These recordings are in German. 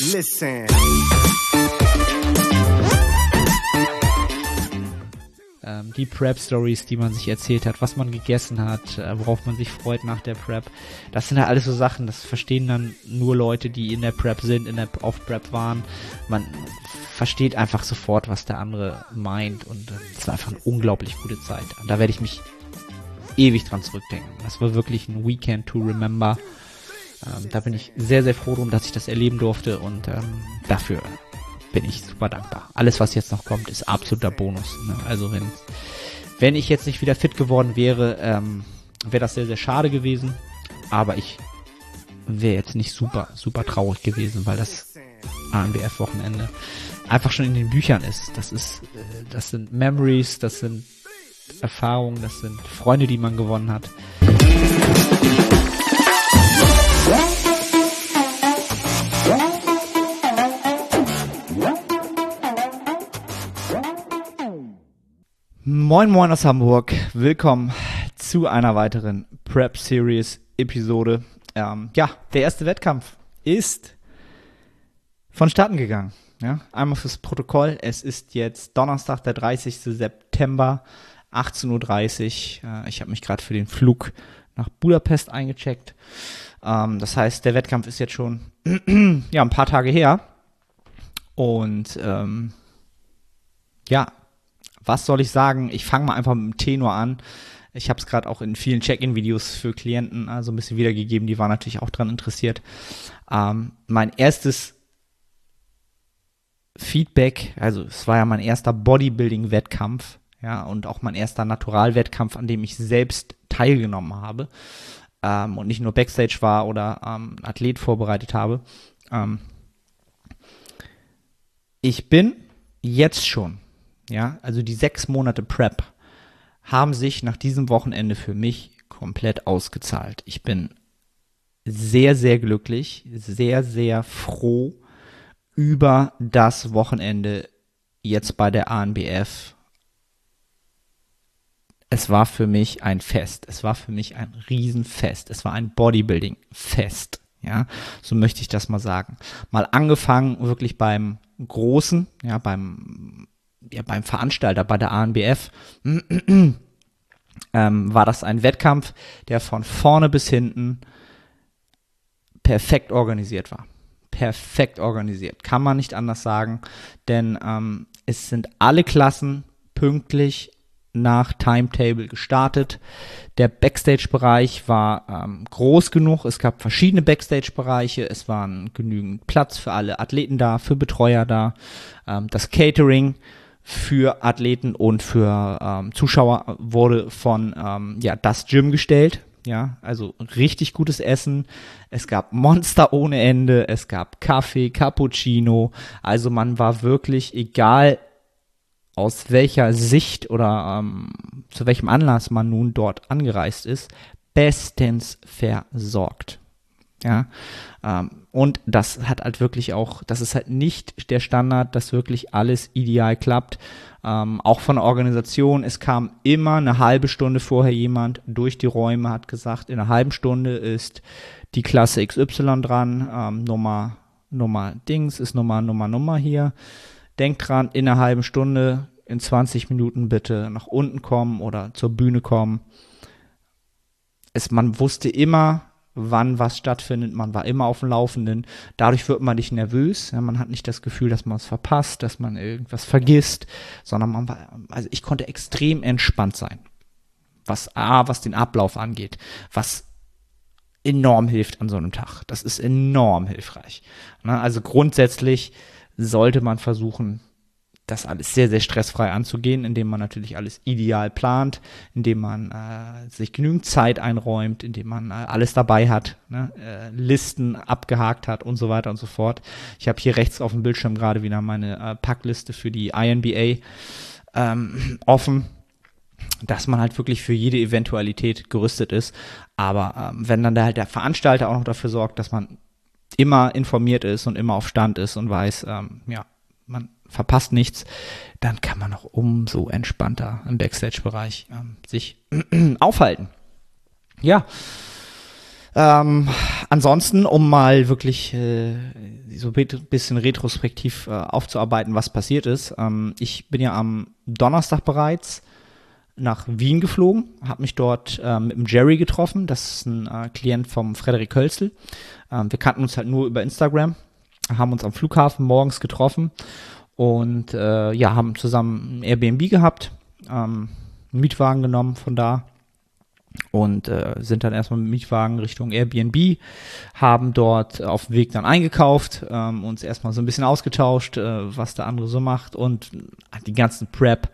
Listen. ähm, die Prep-Stories, die man sich erzählt hat, was man gegessen hat, äh, worauf man sich freut nach der Prep. Das sind ja alles so Sachen, das verstehen dann nur Leute, die in der Prep sind, in der auf Prep waren. Man versteht einfach sofort, was der andere meint und es äh, war einfach eine unglaublich gute Zeit. Und da werde ich mich ewig dran zurückdenken. Das war wirklich ein Weekend to remember. Ähm, da bin ich sehr, sehr froh drum, dass ich das erleben durfte und ähm, dafür bin ich super dankbar. Alles, was jetzt noch kommt, ist absoluter Bonus. Ne? Also wenn, wenn ich jetzt nicht wieder fit geworden wäre, ähm, wäre das sehr, sehr schade gewesen. Aber ich wäre jetzt nicht super, super traurig gewesen, weil das ANBF-Wochenende einfach schon in den Büchern ist. Das ist, äh, das sind Memories, das sind Erfahrungen, das sind Freunde, die man gewonnen hat. Moin Moin aus Hamburg, willkommen zu einer weiteren Prep Series Episode. Ähm, ja, der erste Wettkampf ist vonstatten gegangen. Ja, einmal fürs Protokoll. Es ist jetzt Donnerstag, der 30. September, 18.30 Uhr. Äh, ich habe mich gerade für den Flug nach Budapest eingecheckt. Ähm, das heißt, der Wettkampf ist jetzt schon ja, ein paar Tage her. Und ähm, ja, was soll ich sagen? Ich fange mal einfach mit dem Tenor an. Ich habe es gerade auch in vielen Check-in-Videos für Klienten also ein bisschen wiedergegeben, die waren natürlich auch daran interessiert. Ähm, mein erstes Feedback, also es war ja mein erster Bodybuilding-Wettkampf, ja, und auch mein erster Naturalwettkampf, an dem ich selbst teilgenommen habe ähm, und nicht nur Backstage war oder ähm, Athlet vorbereitet habe. Ähm, ich bin jetzt schon ja, also die sechs Monate Prep haben sich nach diesem Wochenende für mich komplett ausgezahlt. Ich bin sehr, sehr glücklich, sehr, sehr froh über das Wochenende jetzt bei der ANBF. Es war für mich ein Fest. Es war für mich ein Riesenfest. Es war ein Bodybuilding-Fest. Ja, so möchte ich das mal sagen. Mal angefangen wirklich beim Großen, ja, beim ja, beim Veranstalter, bei der ANBF, ähm, war das ein Wettkampf, der von vorne bis hinten perfekt organisiert war. Perfekt organisiert. Kann man nicht anders sagen, denn ähm, es sind alle Klassen pünktlich nach Timetable gestartet. Der Backstage-Bereich war ähm, groß genug. Es gab verschiedene Backstage-Bereiche. Es waren genügend Platz für alle Athleten da, für Betreuer da. Ähm, das Catering für Athleten und für ähm, Zuschauer wurde von ähm, ja das Gym gestellt. Ja, also richtig gutes Essen. Es gab Monster ohne Ende. Es gab Kaffee, Cappuccino. Also man war wirklich, egal aus welcher Sicht oder ähm, zu welchem Anlass man nun dort angereist ist, bestens versorgt. Ja, ähm, und das hat halt wirklich auch, das ist halt nicht der Standard, dass wirklich alles ideal klappt. Ähm, auch von der Organisation, es kam immer eine halbe Stunde vorher jemand durch die Räume, hat gesagt, in einer halben Stunde ist die Klasse XY dran, ähm, Nummer, Nummer Dings ist Nummer, Nummer, Nummer hier. Denkt dran, in einer halben Stunde, in 20 Minuten bitte nach unten kommen oder zur Bühne kommen. Es, man wusste immer, wann was stattfindet. Man war immer auf dem Laufenden. Dadurch wird man nicht nervös. Ja, man hat nicht das Gefühl, dass man es verpasst, dass man irgendwas vergisst, sondern man war, also ich konnte extrem entspannt sein. Was A, was den Ablauf angeht, was enorm hilft an so einem Tag. Das ist enorm hilfreich. Ne? Also grundsätzlich sollte man versuchen, das alles sehr, sehr stressfrei anzugehen, indem man natürlich alles ideal plant, indem man äh, sich genügend Zeit einräumt, indem man äh, alles dabei hat, ne? äh, Listen abgehakt hat und so weiter und so fort. Ich habe hier rechts auf dem Bildschirm gerade wieder meine äh, Packliste für die INBA ähm, offen dass man halt wirklich für jede Eventualität gerüstet ist. Aber ähm, wenn dann der, halt der Veranstalter auch noch dafür sorgt, dass man immer informiert ist und immer auf Stand ist und weiß, ähm, ja, man verpasst nichts, dann kann man auch umso entspannter im Backstage-Bereich ähm, sich aufhalten. Ja. Ähm, ansonsten, um mal wirklich äh, so ein bisschen retrospektiv äh, aufzuarbeiten, was passiert ist. Ähm, ich bin ja am Donnerstag bereits nach Wien geflogen, habe mich dort äh, mit dem Jerry getroffen. Das ist ein äh, Klient vom Frederik Hölzel. Ähm, wir kannten uns halt nur über Instagram, haben uns am Flughafen morgens getroffen und äh, ja, haben zusammen ein Airbnb gehabt, ähm, einen Mietwagen genommen von da und äh, sind dann erstmal mit Mietwagen Richtung Airbnb, haben dort auf dem Weg dann eingekauft, ähm, uns erstmal so ein bisschen ausgetauscht, äh, was der andere so macht und die ganzen Prep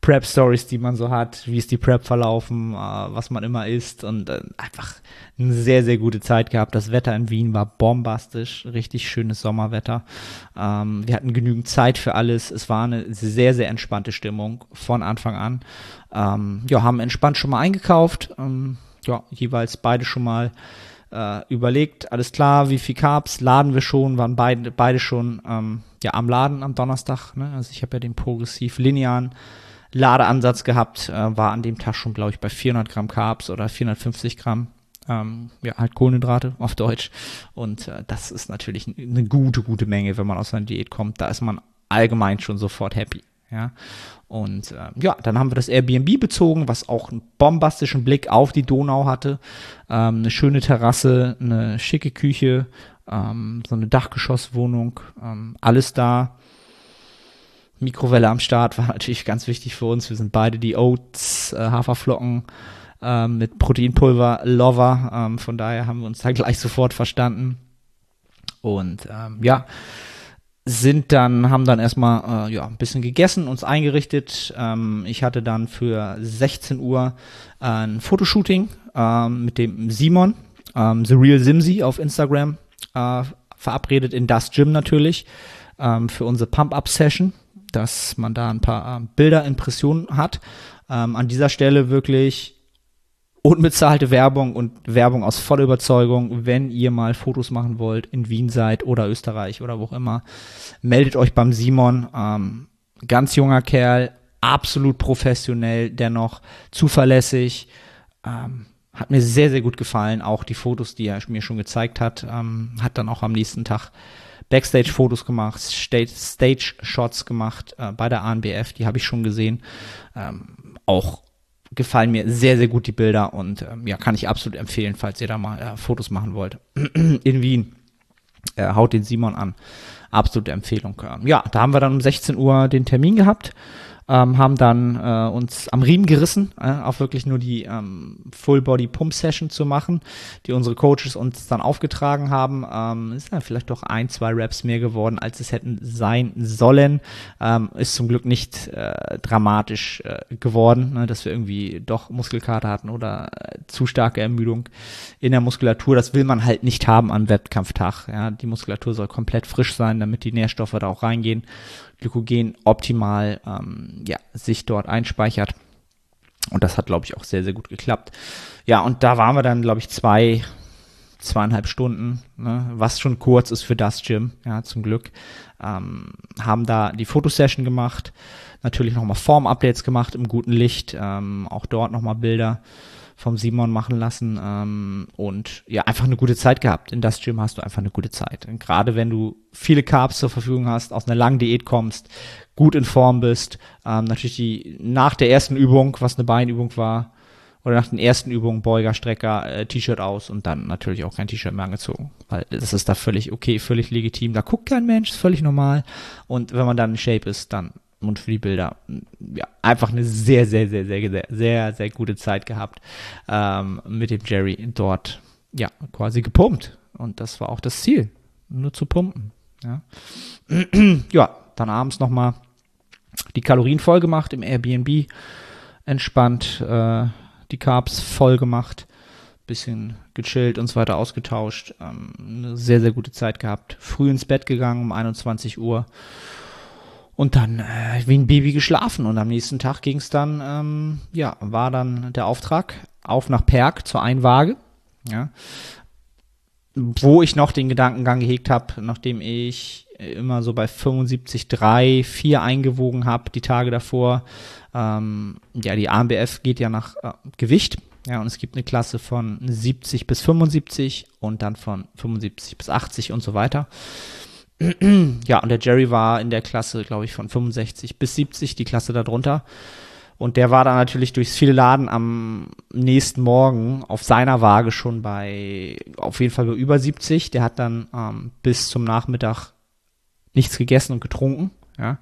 Prep-Stories, die man so hat, wie ist die Prep verlaufen, äh, was man immer isst und äh, einfach eine sehr, sehr gute Zeit gehabt. Das Wetter in Wien war bombastisch, richtig schönes Sommerwetter. Ähm, wir hatten genügend Zeit für alles. Es war eine sehr, sehr entspannte Stimmung von Anfang an. Ähm, ja, haben entspannt schon mal eingekauft. Ähm, ja, jeweils beide schon mal äh, überlegt, alles klar, wie viel Carbs laden wir schon, waren beide, beide schon ähm, ja, am Laden am Donnerstag. Ne? Also ich habe ja den progressiv linearen Ladeansatz gehabt, äh, war an dem Tag schon, glaube ich, bei 400 Gramm Carbs oder 450 Gramm. Ähm, ja, halt Kohlenhydrate auf Deutsch. Und äh, das ist natürlich eine gute, gute Menge, wenn man aus einer Diät kommt. Da ist man allgemein schon sofort happy. Ja, und äh, ja, dann haben wir das Airbnb bezogen, was auch einen bombastischen Blick auf die Donau hatte. Ähm, eine schöne Terrasse, eine schicke Küche, ähm, so eine Dachgeschosswohnung, ähm, alles da. Mikrowelle am Start war natürlich ganz wichtig für uns. Wir sind beide die Oats, äh, Haferflocken äh, mit Proteinpulver Lover. Ähm, von daher haben wir uns da gleich sofort verstanden. Und ähm, ja, sind dann, haben dann erstmal äh, ja, ein bisschen gegessen, uns eingerichtet. Ähm, ich hatte dann für 16 Uhr äh, ein Fotoshooting ähm, mit dem Simon, ähm, The Real Simsi auf Instagram, äh, verabredet in das Gym natürlich ähm, für unsere Pump-Up-Session dass man da ein paar äh, Bilder, Impressionen hat. Ähm, an dieser Stelle wirklich unbezahlte Werbung und Werbung aus voller Überzeugung. Wenn ihr mal Fotos machen wollt, in Wien seid oder Österreich oder wo auch immer, meldet euch beim Simon. Ähm, ganz junger Kerl, absolut professionell, dennoch zuverlässig. Ähm, hat mir sehr, sehr gut gefallen. Auch die Fotos, die er mir schon gezeigt hat, ähm, hat dann auch am nächsten Tag Backstage-Fotos gemacht, Stage-Shots gemacht äh, bei der ANBF, die habe ich schon gesehen. Ähm, auch gefallen mir sehr, sehr gut die Bilder und ähm, ja, kann ich absolut empfehlen, falls ihr da mal äh, Fotos machen wollt. In Wien. Äh, haut den Simon an. Absolute Empfehlung. Ähm, ja, da haben wir dann um 16 Uhr den Termin gehabt ähm, haben dann äh, uns am Riemen gerissen, äh, auch wirklich nur die ähm, Full Body Pump Session zu machen, die unsere Coaches uns dann aufgetragen haben. Ähm, ist dann vielleicht doch ein, zwei Raps mehr geworden, als es hätten sein sollen. Ähm, ist zum Glück nicht äh, dramatisch äh, geworden, ne, dass wir irgendwie doch Muskelkater hatten oder äh, zu starke Ermüdung in der Muskulatur. Das will man halt nicht haben am Wettkampftag. Ja, die Muskulatur soll komplett frisch sein, damit die Nährstoffe da auch reingehen. Glykogen optimal ähm, ja, sich dort einspeichert. Und das hat, glaube ich, auch sehr, sehr gut geklappt. Ja, und da waren wir dann, glaube ich, zwei, zweieinhalb Stunden, ne, was schon kurz ist für das Gym, ja, zum Glück. Ähm, haben da die Fotosession gemacht, natürlich nochmal Form-Updates gemacht im guten Licht, ähm, auch dort nochmal Bilder vom Simon machen lassen ähm, und ja, einfach eine gute Zeit gehabt. In das Gym hast du einfach eine gute Zeit. Und gerade wenn du viele Carbs zur Verfügung hast, aus einer langen Diät kommst, gut in Form bist, ähm, natürlich die nach der ersten Übung, was eine Beinübung war, oder nach den ersten Übungen Beuger, Strecker, äh, T-Shirt aus und dann natürlich auch kein T-Shirt mehr angezogen. Weil das ist da völlig okay, völlig legitim. Da guckt kein Mensch, ist völlig normal. Und wenn man dann in Shape ist, dann und für die Bilder. Ja, einfach eine sehr, sehr, sehr, sehr, sehr, sehr, sehr gute Zeit gehabt ähm, mit dem Jerry dort. Ja, quasi gepumpt. Und das war auch das Ziel, nur zu pumpen. Ja, ja dann abends nochmal die Kalorien voll gemacht im Airbnb, entspannt äh, die Carbs voll gemacht, bisschen gechillt und so weiter ausgetauscht. Ähm, eine sehr, sehr gute Zeit gehabt. Früh ins Bett gegangen um 21 Uhr und dann äh, wie ein Baby geschlafen. Und am nächsten Tag ging es dann, ähm, ja, war dann der Auftrag auf nach Perg zur Einwaage. Ja. Wo ich noch den Gedankengang gehegt habe, nachdem ich immer so bei 75,3, 4 eingewogen habe die Tage davor. Ähm, ja, die AMBF geht ja nach äh, Gewicht. Ja, und es gibt eine Klasse von 70 bis 75 und dann von 75 bis 80 und so weiter ja, und der Jerry war in der Klasse, glaube ich, von 65 bis 70, die Klasse darunter. Und der war dann natürlich durchs viele Laden am nächsten Morgen auf seiner Waage schon bei auf jeden Fall bei über 70. Der hat dann ähm, bis zum Nachmittag nichts gegessen und getrunken. Ja.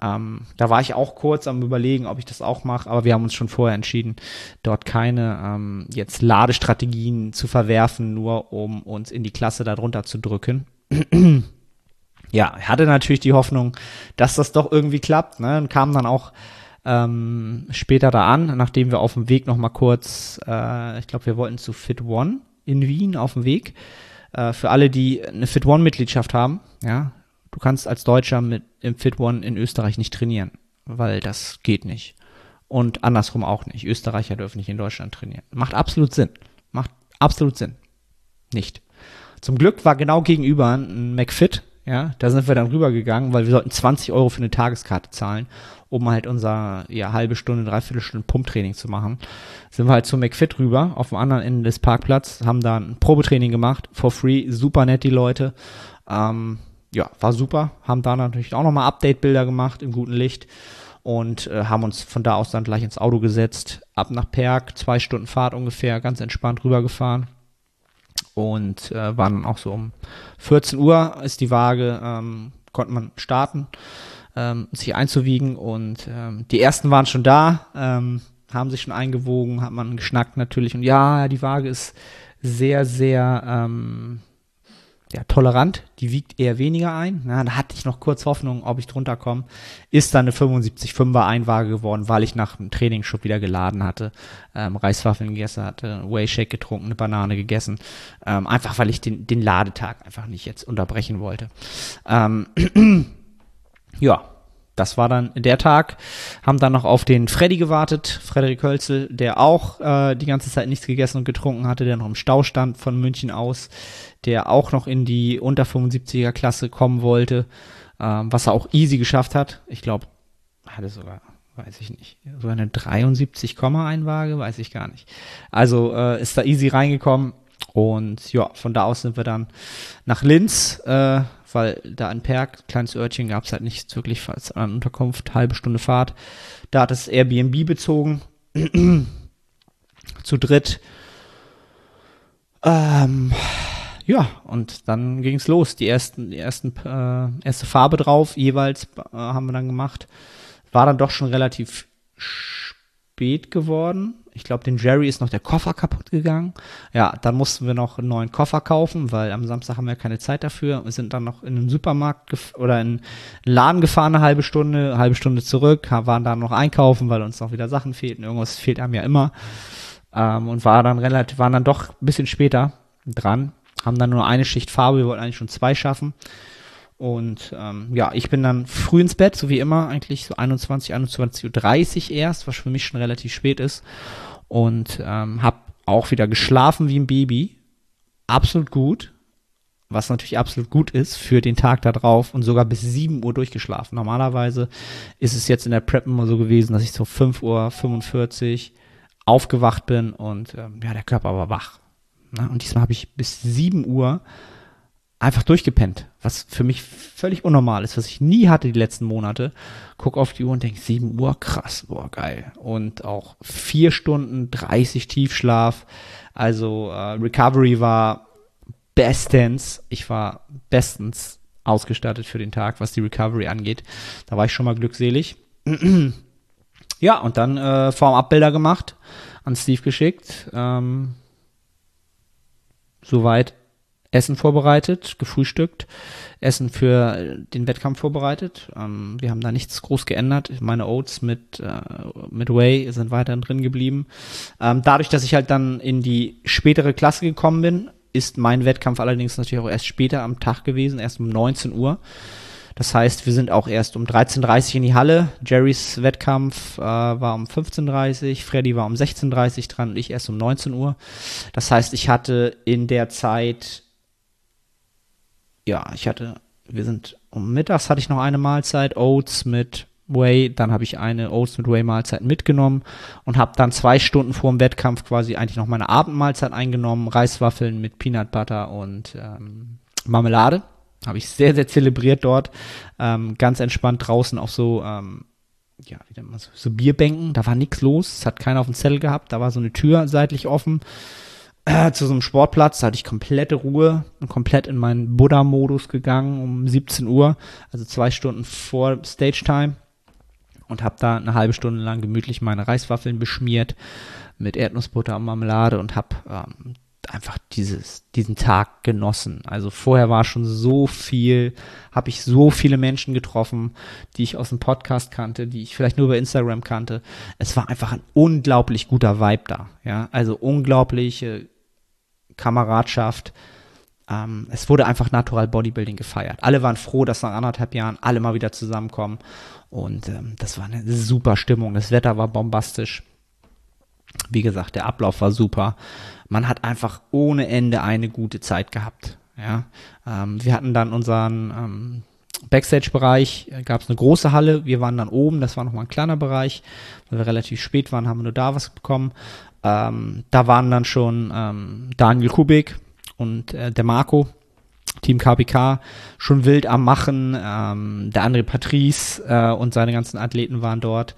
Ähm, da war ich auch kurz am überlegen, ob ich das auch mache, aber wir haben uns schon vorher entschieden, dort keine ähm, jetzt Ladestrategien zu verwerfen, nur um uns in die Klasse darunter zu drücken. ja, hatte natürlich die Hoffnung, dass das doch irgendwie klappt, ne? Und kam dann auch ähm, später da an, nachdem wir auf dem Weg noch mal kurz, äh, ich glaube, wir wollten zu Fit One in Wien auf dem Weg. Äh, für alle, die eine Fit One Mitgliedschaft haben, ja, du kannst als Deutscher mit im Fit One in Österreich nicht trainieren, weil das geht nicht. Und andersrum auch nicht. Österreicher dürfen nicht in Deutschland trainieren. Macht absolut Sinn. Macht absolut Sinn. Nicht. Zum Glück war genau gegenüber ein McFit, ja, da sind wir dann rübergegangen, weil wir sollten 20 Euro für eine Tageskarte zahlen, um halt unser ja, halbe Stunde, dreiviertel Stunde Pumptraining zu machen. Sind wir halt zum McFit rüber, auf dem anderen Ende des Parkplatzes, haben da ein Probetraining gemacht, for free, super nett die Leute. Ähm, ja, war super. Haben da natürlich auch nochmal Update-Bilder gemacht im guten Licht und äh, haben uns von da aus dann gleich ins Auto gesetzt, ab nach Perg, zwei Stunden Fahrt ungefähr, ganz entspannt rübergefahren und äh, waren dann auch so um 14 Uhr ist die Waage, ähm, konnte man starten, ähm, sich einzuwiegen. Und ähm, die ersten waren schon da, ähm, haben sich schon eingewogen, hat man geschnackt natürlich. Und ja, die Waage ist sehr, sehr ähm, ja, tolerant, die wiegt eher weniger ein. Ja, da hatte ich noch kurz Hoffnung, ob ich drunter komme. Ist dann eine 75-5er Einwaage geworden, weil ich nach dem Training schon wieder geladen hatte, ähm, Reiswaffeln gegessen hatte, Whey Shake getrunken, eine Banane gegessen. Ähm, einfach weil ich den, den Ladetag einfach nicht jetzt unterbrechen wollte. Ähm, ja, das war dann der Tag. Haben dann noch auf den Freddy gewartet, Frederik Hölzel, der auch äh, die ganze Zeit nichts gegessen und getrunken hatte, der noch im Stau stand von München aus, der auch noch in die unter 75er Klasse kommen wollte, ähm, was er auch easy geschafft hat. Ich glaube, hatte sogar, weiß ich nicht, so eine 73, Einwaage, weiß ich gar nicht. Also äh, ist da easy reingekommen. Und ja, von da aus sind wir dann nach Linz, äh, weil da in Perg, kleines Örtchen, gab es halt nichts wirklich an Unterkunft, halbe Stunde Fahrt. Da hat es Airbnb bezogen, zu dritt. Ähm, ja, und dann ging es los. Die ersten, die ersten, äh, erste Farbe drauf, jeweils äh, haben wir dann gemacht. War dann doch schon relativ spät geworden. Ich glaube, dem Jerry ist noch der Koffer kaputt gegangen. Ja, dann mussten wir noch einen neuen Koffer kaufen, weil am Samstag haben wir keine Zeit dafür. Wir sind dann noch in den Supermarkt oder in einen Laden gefahren, eine halbe Stunde, eine halbe Stunde zurück, waren dann noch einkaufen, weil uns noch wieder Sachen fehlten. Irgendwas fehlt einem ja immer. Ähm, und war dann relativ, waren dann doch ein bisschen später dran. Haben dann nur eine Schicht Farbe, wir wollten eigentlich schon zwei schaffen. Und ähm, ja, ich bin dann früh ins Bett, so wie immer, eigentlich so 21, 21.30 Uhr erst, was für mich schon relativ spät ist. Und ähm, habe auch wieder geschlafen wie ein Baby. Absolut gut. Was natürlich absolut gut ist für den Tag da drauf und sogar bis 7 Uhr durchgeschlafen. Normalerweise ist es jetzt in der Prep immer so gewesen, dass ich so 5.45 Uhr aufgewacht bin und ähm, ja, der Körper war wach. Na, und diesmal habe ich bis 7 Uhr einfach durchgepennt, was für mich völlig unnormal ist, was ich nie hatte die letzten Monate. Guck auf die Uhr und denk 7 Uhr, krass, boah, geil. Und auch 4 Stunden 30 Tiefschlaf. Also äh, Recovery war bestens. Ich war bestens ausgestattet für den Tag, was die Recovery angeht. Da war ich schon mal glückselig. ja, und dann äh, Formabbilder gemacht, an Steve geschickt. Ähm, soweit Essen vorbereitet, gefrühstückt, Essen für den Wettkampf vorbereitet. Ähm, wir haben da nichts groß geändert. Meine Oats mit, äh, mit Whey sind weiterhin drin geblieben. Ähm, dadurch, dass ich halt dann in die spätere Klasse gekommen bin, ist mein Wettkampf allerdings natürlich auch erst später am Tag gewesen, erst um 19 Uhr. Das heißt, wir sind auch erst um 13.30 Uhr in die Halle. Jerrys Wettkampf äh, war um 15.30 Uhr, Freddy war um 16.30 Uhr dran und ich erst um 19 Uhr. Das heißt, ich hatte in der Zeit ja, ich hatte, wir sind um mittags hatte ich noch eine Mahlzeit, Oats mit Whey, dann habe ich eine Oats mit Whey Mahlzeit mitgenommen und habe dann zwei Stunden vor dem Wettkampf quasi eigentlich noch meine Abendmahlzeit eingenommen, Reiswaffeln mit Peanut Butter und ähm, Marmelade. Habe ich sehr, sehr zelebriert dort. Ähm, ganz entspannt draußen auf so, ähm, ja, wie nennt so, so Bierbänken. Da war nichts los. Es hat keiner auf dem Zettel gehabt. Da war so eine Tür seitlich offen. Äh, zu so einem Sportplatz. Da hatte ich komplette Ruhe und komplett in meinen Buddha-Modus gegangen um 17 Uhr. Also zwei Stunden vor Stage-Time. Und habe da eine halbe Stunde lang gemütlich meine Reiswaffeln beschmiert mit Erdnussbutter und Marmelade und habe ähm, einfach dieses, diesen Tag genossen. Also vorher war schon so viel, habe ich so viele Menschen getroffen, die ich aus dem Podcast kannte, die ich vielleicht nur über Instagram kannte. Es war einfach ein unglaublich guter Vibe da. Ja, also unglaubliche Kameradschaft. Ähm, es wurde einfach Natural Bodybuilding gefeiert. Alle waren froh, dass nach anderthalb Jahren alle mal wieder zusammenkommen. Und ähm, das war eine super Stimmung. Das Wetter war bombastisch. Wie gesagt, der Ablauf war super. Man hat einfach ohne Ende eine gute Zeit gehabt. Ja, ähm, wir hatten dann unseren ähm, Backstage-Bereich, äh, gab es eine große Halle. Wir waren dann oben, das war nochmal ein kleiner Bereich. Weil wir relativ spät waren, haben wir nur da was bekommen. Ähm, da waren dann schon ähm, Daniel Kubik und äh, der Marco, Team KPK, schon wild am Machen. Ähm, der André Patrice äh, und seine ganzen Athleten waren dort.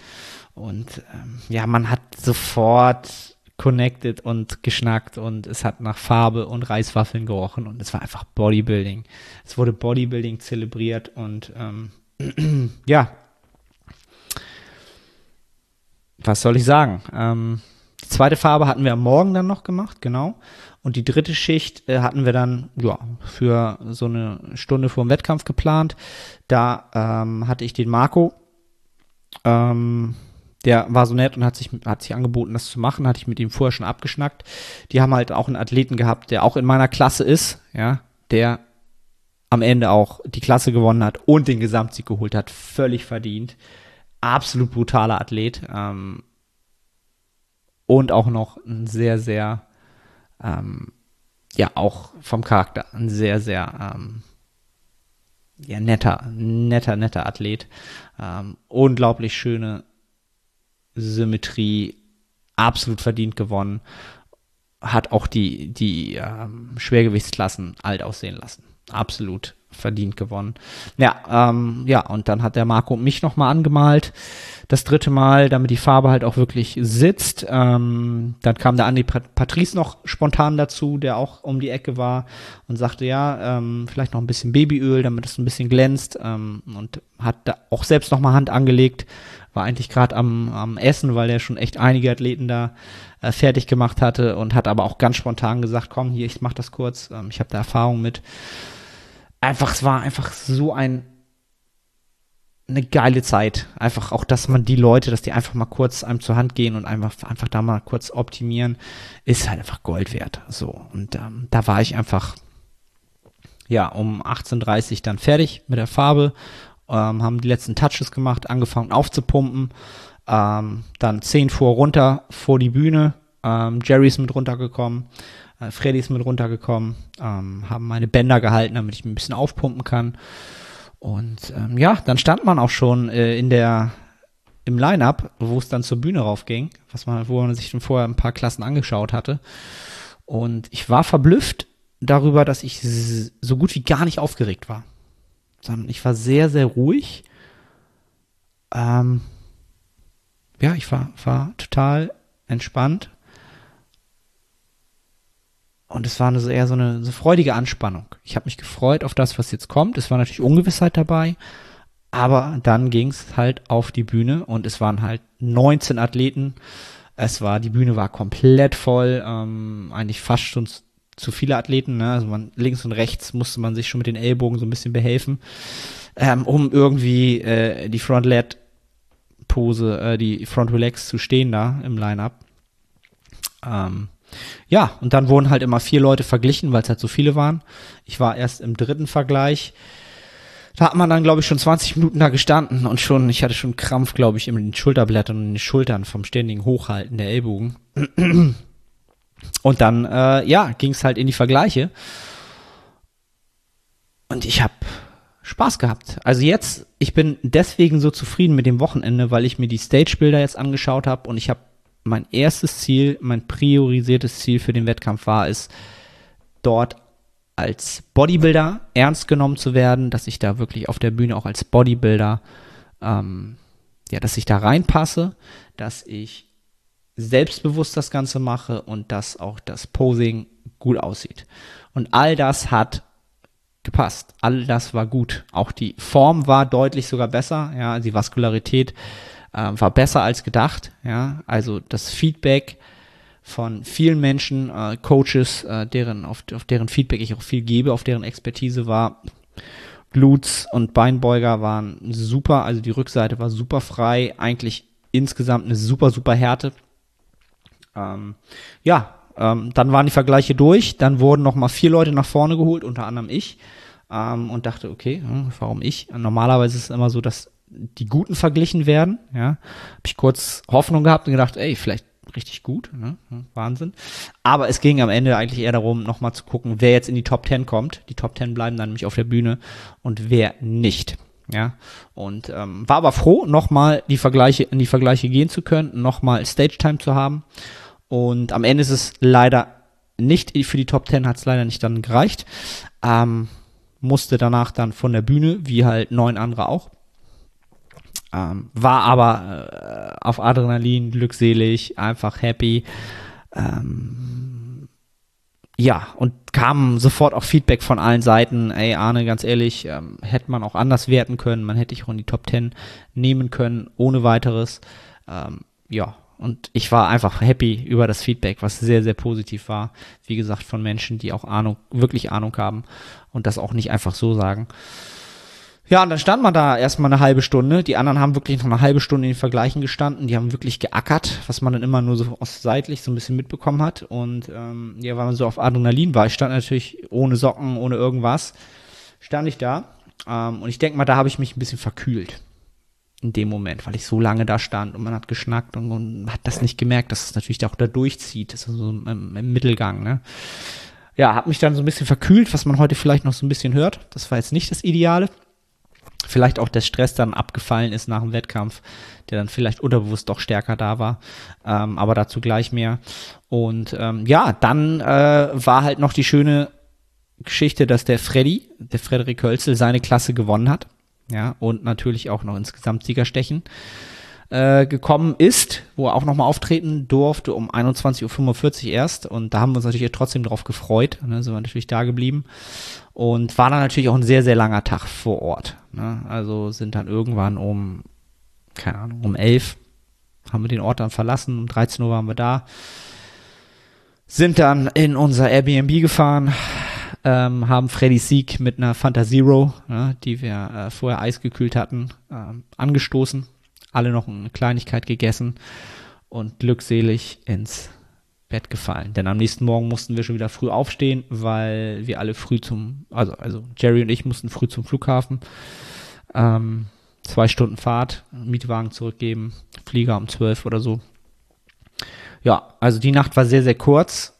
Und ähm, ja, man hat sofort connected und geschnackt und es hat nach Farbe und Reiswaffeln gerochen und es war einfach Bodybuilding. Es wurde Bodybuilding zelebriert und ähm, ja, was soll ich sagen? Ähm, die zweite Farbe hatten wir am Morgen dann noch gemacht, genau. Und die dritte Schicht äh, hatten wir dann ja für so eine Stunde vor dem Wettkampf geplant. Da ähm, hatte ich den Marco. Ähm, der war so nett und hat sich, hat sich angeboten, das zu machen, hatte ich mit ihm vorher schon abgeschnackt. Die haben halt auch einen Athleten gehabt, der auch in meiner Klasse ist, ja, der am Ende auch die Klasse gewonnen hat und den Gesamtsieg geholt hat, völlig verdient. Absolut brutaler Athlet. Ähm, und auch noch ein sehr, sehr, ähm, ja, auch vom Charakter, ein sehr, sehr, ähm, ja, netter, netter, netter Athlet. Ähm, unglaublich schöne Symmetrie absolut verdient gewonnen. Hat auch die, die ähm, Schwergewichtsklassen alt aussehen lassen. Absolut verdient gewonnen. Ja, ähm, ja, und dann hat der Marco mich nochmal angemalt. Das dritte Mal, damit die Farbe halt auch wirklich sitzt. Ähm, dann kam der Andi Patrice noch spontan dazu, der auch um die Ecke war und sagte, ja, ähm, vielleicht noch ein bisschen Babyöl, damit es ein bisschen glänzt. Ähm, und hat da auch selbst nochmal Hand angelegt war eigentlich gerade am, am Essen, weil er schon echt einige Athleten da äh, fertig gemacht hatte und hat aber auch ganz spontan gesagt, komm hier, ich mach das kurz, ähm, ich habe da Erfahrung mit. Einfach, es war einfach so ein eine geile Zeit. Einfach auch, dass man die Leute, dass die einfach mal kurz einem zur Hand gehen und einfach, einfach da mal kurz optimieren, ist halt einfach Gold wert. So. Und ähm, da war ich einfach, ja, um 18.30 Uhr dann fertig mit der Farbe ähm, haben die letzten Touches gemacht, angefangen aufzupumpen. Ähm, dann 10 vor runter vor die Bühne. Ähm, Jerry ist mit runtergekommen. Äh, Freddy ist mit runtergekommen. Ähm, haben meine Bänder gehalten, damit ich ein bisschen aufpumpen kann. Und ähm, ja, dann stand man auch schon äh, in der im Line-up, wo es dann zur Bühne raufging, was man, wo man sich schon vorher ein paar Klassen angeschaut hatte. Und ich war verblüfft darüber, dass ich so gut wie gar nicht aufgeregt war sondern ich war sehr, sehr ruhig. Ähm, ja, ich war, war total entspannt. Und es war eine, eher so eine, so freudige Anspannung. Ich habe mich gefreut auf das, was jetzt kommt. Es war natürlich Ungewissheit dabei. Aber dann ging es halt auf die Bühne und es waren halt 19 Athleten. Es war, die Bühne war komplett voll, ähm, eigentlich fast schon zu viele Athleten. Ne? Also man, links und rechts musste man sich schon mit den Ellbogen so ein bisschen behelfen, ähm, um irgendwie äh, die Front-Lat Pose, äh, die Front Relax zu stehen da im Line-Up. Ähm, ja, und dann wurden halt immer vier Leute verglichen, weil es halt so viele waren. Ich war erst im dritten Vergleich. Da hat man dann, glaube ich, schon 20 Minuten da gestanden und schon, ich hatte schon Krampf, glaube ich, in den Schulterblättern und in den Schultern vom ständigen Hochhalten der Ellbogen. Und dann, äh, ja, ging es halt in die Vergleiche. Und ich habe Spaß gehabt. Also jetzt, ich bin deswegen so zufrieden mit dem Wochenende, weil ich mir die Stage-Bilder jetzt angeschaut habe und ich habe mein erstes Ziel, mein priorisiertes Ziel für den Wettkampf war es, dort als Bodybuilder ernst genommen zu werden, dass ich da wirklich auf der Bühne auch als Bodybuilder, ähm, ja, dass ich da reinpasse, dass ich selbstbewusst das Ganze mache und dass auch das Posing gut aussieht. Und all das hat gepasst. All das war gut. Auch die Form war deutlich sogar besser. Ja, die Vaskularität äh, war besser als gedacht. Ja, also das Feedback von vielen Menschen, äh, Coaches, äh, deren, auf, auf deren Feedback ich auch viel gebe, auf deren Expertise war. Glutes und Beinbeuger waren super, also die Rückseite war super frei, eigentlich insgesamt eine super, super Härte. Ähm, ja, ähm, dann waren die Vergleiche durch, dann wurden nochmal vier Leute nach vorne geholt, unter anderem ich, ähm, und dachte, okay, hm, warum ich? Normalerweise ist es immer so, dass die Guten verglichen werden, ja. Habe ich kurz Hoffnung gehabt und gedacht, ey, vielleicht richtig gut, ne? Wahnsinn. Aber es ging am Ende eigentlich eher darum, nochmal zu gucken, wer jetzt in die Top 10 kommt. Die Top 10 bleiben dann nämlich auf der Bühne und wer nicht. Ja, und ähm, war aber froh, nochmal die Vergleiche, in die Vergleiche gehen zu können, nochmal Stage Time zu haben. Und am Ende ist es leider nicht, für die Top 10 hat es leider nicht dann gereicht. Ähm, musste danach dann von der Bühne, wie halt neun andere auch. Ähm, war aber äh, auf Adrenalin, glückselig, einfach happy. Ähm, ja, und kam sofort auch Feedback von allen Seiten. Ey, Arne, ganz ehrlich, ähm, hätte man auch anders werten können. Man hätte dich auch in die Top 10 nehmen können, ohne weiteres. Ähm, ja, und ich war einfach happy über das Feedback, was sehr, sehr positiv war. Wie gesagt, von Menschen, die auch Ahnung, wirklich Ahnung haben und das auch nicht einfach so sagen. Ja, und dann stand man da erstmal eine halbe Stunde. Die anderen haben wirklich noch eine halbe Stunde in den Vergleichen gestanden. Die haben wirklich geackert, was man dann immer nur so aus seitlich so ein bisschen mitbekommen hat. Und ähm, ja, weil man so auf Adrenalin war. Ich stand natürlich ohne Socken, ohne irgendwas. Stand ich da. Ähm, und ich denke mal, da habe ich mich ein bisschen verkühlt. In dem Moment, weil ich so lange da stand und man hat geschnackt und, und hat das nicht gemerkt, dass es natürlich auch da durchzieht. Das ist so im, im Mittelgang, ne? Ja, hat mich dann so ein bisschen verkühlt, was man heute vielleicht noch so ein bisschen hört. Das war jetzt nicht das Ideale vielleicht auch der Stress dann abgefallen ist nach dem Wettkampf, der dann vielleicht unterbewusst doch stärker da war, ähm, aber dazu gleich mehr. Und ähm, ja, dann äh, war halt noch die schöne Geschichte, dass der Freddy, der Frederik Hölzel, seine Klasse gewonnen hat. Ja, und natürlich auch noch ins Gesamtsiegerstechen äh, gekommen ist, wo er auch nochmal auftreten durfte um 21.45 Uhr erst. Und da haben wir uns natürlich trotzdem drauf gefreut. Ne, sind wir natürlich da geblieben. Und war dann natürlich auch ein sehr, sehr langer Tag vor Ort. Ne? Also sind dann irgendwann um, keine Ahnung, um 11 haben wir den Ort dann verlassen. Um 13 Uhr waren wir da. Sind dann in unser Airbnb gefahren, ähm, haben Freddy Sieg mit einer Fanta Zero, ne, die wir äh, vorher eisgekühlt hatten, ähm, angestoßen. Alle noch eine Kleinigkeit gegessen und glückselig ins Bett gefallen. Denn am nächsten Morgen mussten wir schon wieder früh aufstehen, weil wir alle früh zum, also, also Jerry und ich mussten früh zum Flughafen. Ähm, zwei Stunden Fahrt, Mietwagen zurückgeben, Flieger um zwölf oder so. Ja, also die Nacht war sehr, sehr kurz.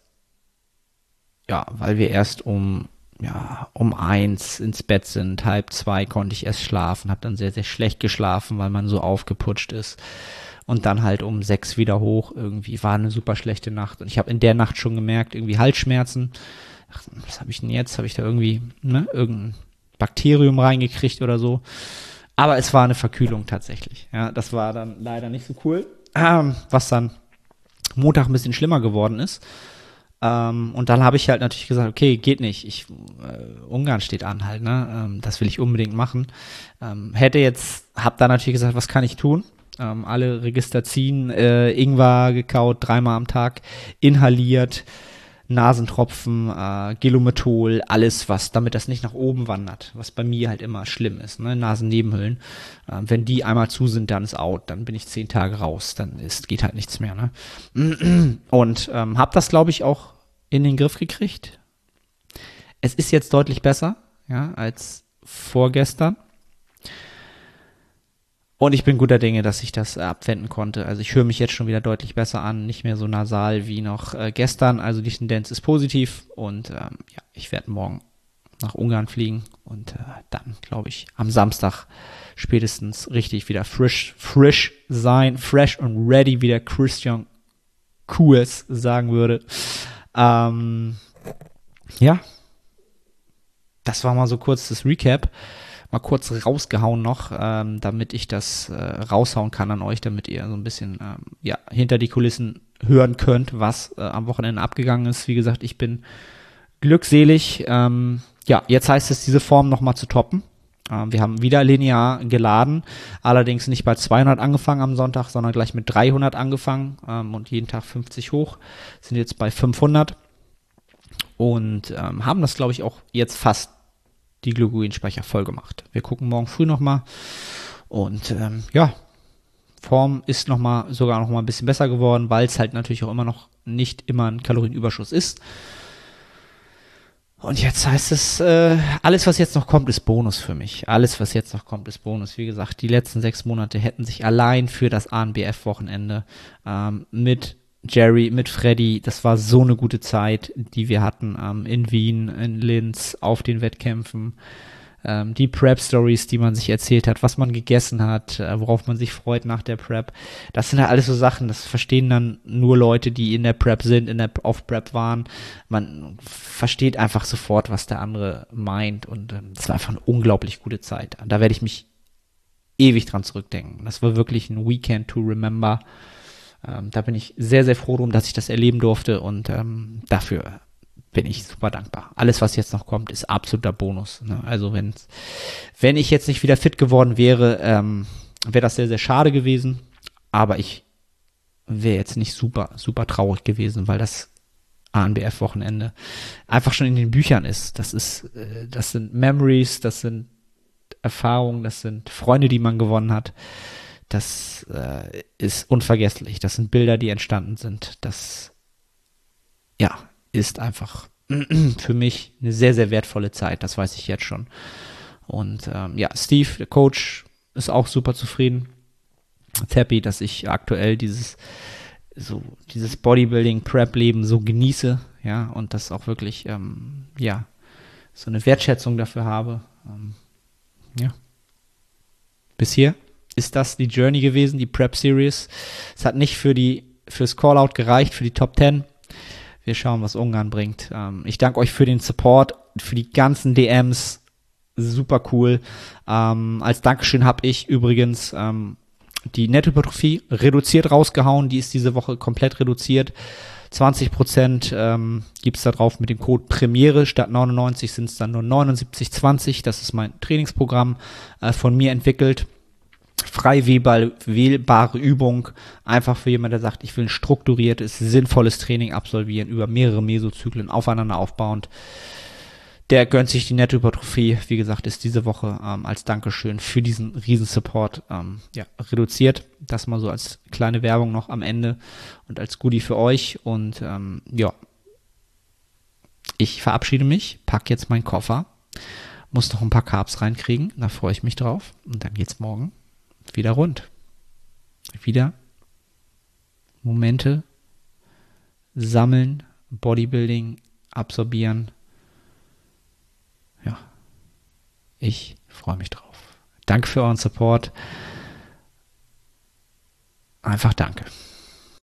Ja, weil wir erst um, ja, um eins ins Bett sind, halb zwei konnte ich erst schlafen, habe dann sehr, sehr schlecht geschlafen, weil man so aufgeputscht ist und dann halt um sechs wieder hoch. Irgendwie war eine super schlechte Nacht. Und ich habe in der Nacht schon gemerkt, irgendwie Halsschmerzen. Ach, was habe ich denn jetzt? Habe ich da irgendwie ne, irgendein Bakterium reingekriegt oder so? Aber es war eine Verkühlung tatsächlich. Ja, das war dann leider nicht so cool. Ähm, was dann Montag ein bisschen schlimmer geworden ist. Ähm, und dann habe ich halt natürlich gesagt, okay, geht nicht. Ich, äh, Ungarn steht an halt, ne? Ähm, das will ich unbedingt machen. Ähm, hätte jetzt, hab da natürlich gesagt, was kann ich tun? Ähm, alle Register ziehen, äh, Ingwer gekaut, dreimal am Tag, inhaliert, Nasentropfen, äh, Gelomethol, alles was, damit das nicht nach oben wandert, was bei mir halt immer schlimm ist, ne? Nasennebenhöhlen. Äh, wenn die einmal zu sind, dann ist out, dann bin ich zehn Tage raus, dann ist, geht halt nichts mehr, ne? Und ähm, hab das, glaube ich, auch in den Griff gekriegt. Es ist jetzt deutlich besser, ja, als vorgestern. Und ich bin guter Dinge, dass ich das äh, abwenden konnte. Also ich höre mich jetzt schon wieder deutlich besser an, nicht mehr so nasal wie noch äh, gestern. Also die Tendenz ist positiv und ähm, ja, ich werde morgen nach Ungarn fliegen und äh, dann, glaube ich, am Samstag spätestens richtig wieder frisch, frisch sein, fresh und ready, wie der Christian Kues sagen würde. Ähm, ja, das war mal so kurz das Recap. Mal kurz rausgehauen noch, ähm, damit ich das äh, raushauen kann an euch, damit ihr so ein bisschen ähm, ja, hinter die Kulissen hören könnt, was äh, am Wochenende abgegangen ist. Wie gesagt, ich bin glückselig. Ähm, ja, jetzt heißt es, diese Form nochmal zu toppen. Ähm, wir haben wieder linear geladen, allerdings nicht bei 200 angefangen am Sonntag, sondern gleich mit 300 angefangen ähm, und jeden Tag 50 hoch. Sind jetzt bei 500 und ähm, haben das, glaube ich, auch jetzt fast die Glykogenspeicher voll gemacht. Wir gucken morgen früh nochmal und ähm, ja, Form ist noch mal, sogar noch mal ein bisschen besser geworden, weil es halt natürlich auch immer noch nicht immer ein Kalorienüberschuss ist. Und jetzt heißt es, äh, alles, was jetzt noch kommt, ist Bonus für mich. Alles, was jetzt noch kommt, ist Bonus. Wie gesagt, die letzten sechs Monate hätten sich allein für das ANBF-Wochenende ähm, mit Jerry, mit Freddy, das war so eine gute Zeit, die wir hatten ähm, in Wien, in Linz, auf den Wettkämpfen. Ähm, die Prep-Stories, die man sich erzählt hat, was man gegessen hat, äh, worauf man sich freut nach der Prep. Das sind halt alles so Sachen, das verstehen dann nur Leute, die in der Prep sind, in der auf Prep waren. Man versteht einfach sofort, was der andere meint und ähm, das war einfach eine unglaublich gute Zeit. Da werde ich mich ewig dran zurückdenken. Das war wirklich ein Weekend to remember. Ähm, da bin ich sehr, sehr froh drum, dass ich das erleben durfte und ähm, dafür bin ich super dankbar. Alles, was jetzt noch kommt, ist absoluter Bonus. Ne? Also wenn wenn ich jetzt nicht wieder fit geworden wäre, ähm, wäre das sehr, sehr schade gewesen. Aber ich wäre jetzt nicht super, super traurig gewesen, weil das ANBF-Wochenende einfach schon in den Büchern ist. Das ist, äh, das sind Memories, das sind Erfahrungen, das sind Freunde, die man gewonnen hat das äh, ist unvergesslich. Das sind Bilder, die entstanden sind. Das, ja, ist einfach für mich eine sehr, sehr wertvolle Zeit. Das weiß ich jetzt schon. Und ähm, ja, Steve, der Coach, ist auch super zufrieden. Happy, dass ich aktuell dieses so dieses Bodybuilding-Prep-Leben so genieße, ja, und das auch wirklich, ähm, ja, so eine Wertschätzung dafür habe. Ähm, ja. Bis hier ist das die Journey gewesen, die Prep Series. Es hat nicht für die fürs Callout gereicht, für die Top 10. Wir schauen, was Ungarn bringt. Ähm, ich danke euch für den Support, für die ganzen DMs. Super cool. Ähm, als Dankeschön habe ich übrigens ähm, die Nettohypertrophie reduziert rausgehauen. Die ist diese Woche komplett reduziert. 20% ähm, gibt es da drauf mit dem Code Premiere. Statt 99 sind es dann nur 79,20. Das ist mein Trainingsprogramm äh, von mir entwickelt frei wählbare Übung, einfach für jemanden, der sagt, ich will ein strukturiertes, sinnvolles Training absolvieren, über mehrere Mesozyklen aufeinander aufbauend. Der gönnt sich die Nettohypertrophie, wie gesagt, ist diese Woche ähm, als Dankeschön für diesen Riesensupport ähm, ja, reduziert. Das mal so als kleine Werbung noch am Ende und als Goodie für euch. Und ähm, ja, ich verabschiede mich, pack jetzt meinen Koffer, muss noch ein paar Carbs reinkriegen, da freue ich mich drauf. Und dann geht's morgen wieder rund. Wieder Momente sammeln, Bodybuilding absorbieren. Ja, ich freue mich drauf. Danke für euren Support. Einfach danke.